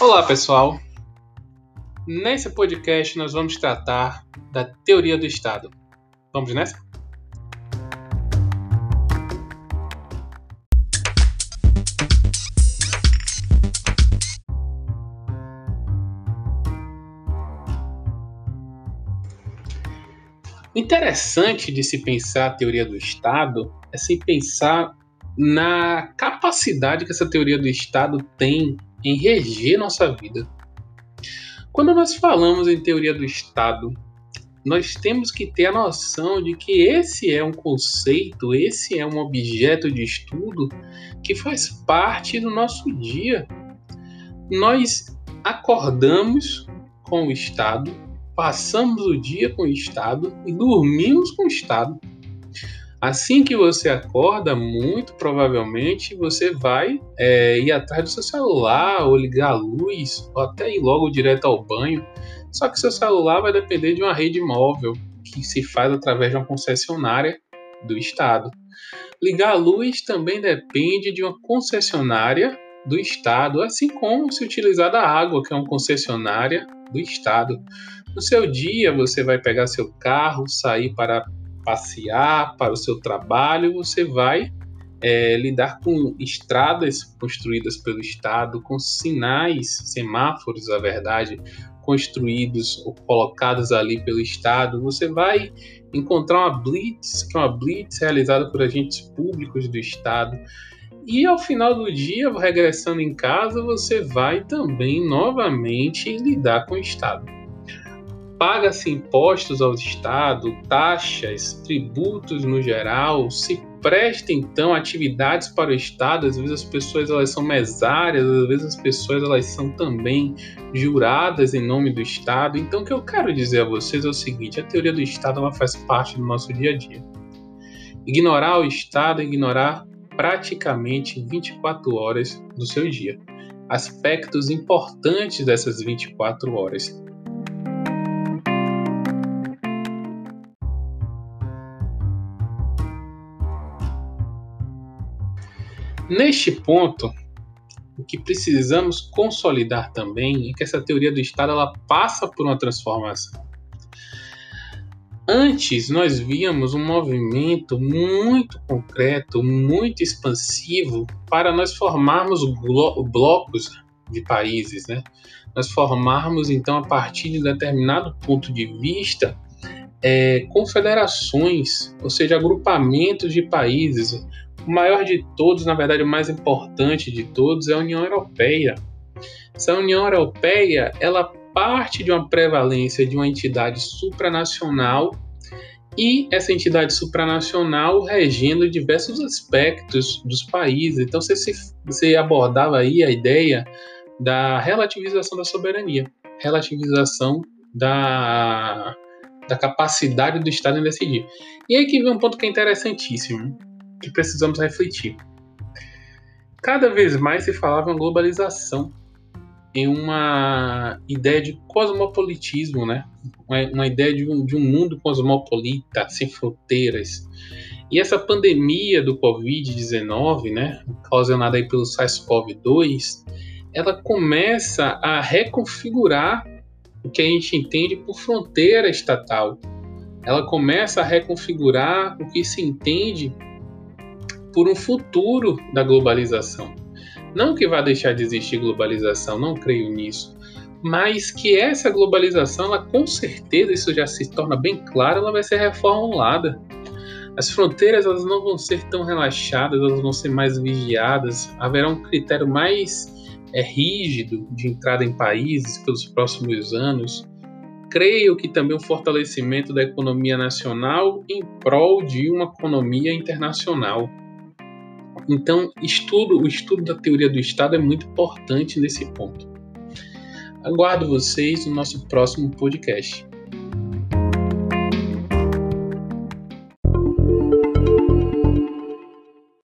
Olá, pessoal. Nesse podcast nós vamos tratar da teoria do Estado. Vamos nessa? Interessante de se pensar a teoria do Estado é se pensar na capacidade que essa teoria do Estado tem em reger nossa vida. Quando nós falamos em teoria do Estado, nós temos que ter a noção de que esse é um conceito, esse é um objeto de estudo que faz parte do nosso dia. Nós acordamos com o Estado, passamos o dia com o Estado e dormimos com o Estado. Assim que você acorda, muito provavelmente você vai é, ir atrás do seu celular, ou ligar a luz, ou até ir logo direto ao banho. Só que seu celular vai depender de uma rede móvel que se faz através de uma concessionária do Estado. Ligar a luz também depende de uma concessionária do Estado, assim como se utilizar da água, que é uma concessionária do Estado. No seu dia, você vai pegar seu carro, sair para passear, para o seu trabalho, você vai é, lidar com estradas construídas pelo Estado, com sinais, semáforos, a verdade, construídos ou colocados ali pelo Estado. Você vai encontrar uma blitz, que é uma blitz realizada por agentes públicos do Estado. E ao final do dia, regressando em casa, você vai também novamente lidar com o Estado paga-se impostos ao Estado, taxas, tributos no geral, se presta então atividades para o Estado, às vezes as pessoas elas são mesárias, às vezes as pessoas elas são também juradas em nome do Estado. Então o que eu quero dizer a vocês é o seguinte, a teoria do Estado ela faz parte do nosso dia a dia. Ignorar o Estado é ignorar praticamente 24 horas do seu dia. Aspectos importantes dessas 24 horas Neste ponto, o que precisamos consolidar também é que essa teoria do Estado ela passa por uma transformação. Antes, nós víamos um movimento muito concreto, muito expansivo para nós formarmos blocos de países, né? Nós formarmos, então, a partir de determinado ponto de vista, é, confederações, ou seja, agrupamentos de países, o maior de todos, na verdade, o mais importante de todos é a União Europeia. Essa União Europeia, ela parte de uma prevalência de uma entidade supranacional e essa entidade supranacional regendo diversos aspectos dos países. Então você, você abordava aí a ideia da relativização da soberania, relativização da, da capacidade do Estado em decidir. E aí que vem um ponto que é interessantíssimo que precisamos refletir. Cada vez mais se falava em globalização, em uma ideia de cosmopolitismo, né? uma, ideia de um, de um mundo cosmopolita, sem fronteiras. E essa pandemia do Covid-19, né, causada aí pelo SARS-CoV-2, ela começa a reconfigurar o que a gente entende por fronteira estatal. Ela começa a reconfigurar o que se entende por um futuro da globalização. Não que vá deixar de existir globalização, não creio nisso, mas que essa globalização, ela com certeza, isso já se torna bem claro, ela vai ser reformulada. As fronteiras elas não vão ser tão relaxadas, elas vão ser mais vigiadas, haverá um critério mais é, rígido de entrada em países pelos próximos anos. Creio que também o fortalecimento da economia nacional em prol de uma economia internacional. Então, estudo, o estudo da teoria do Estado é muito importante nesse ponto. Aguardo vocês no nosso próximo podcast.